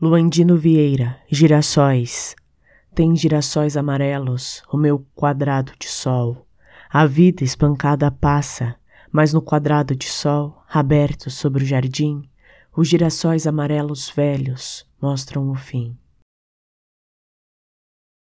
Luandino Vieira, girassóis. Tem girassóis amarelos, o meu quadrado de sol. A vida espancada passa, mas no quadrado de sol, aberto sobre o jardim, os girassóis amarelos velhos mostram o fim.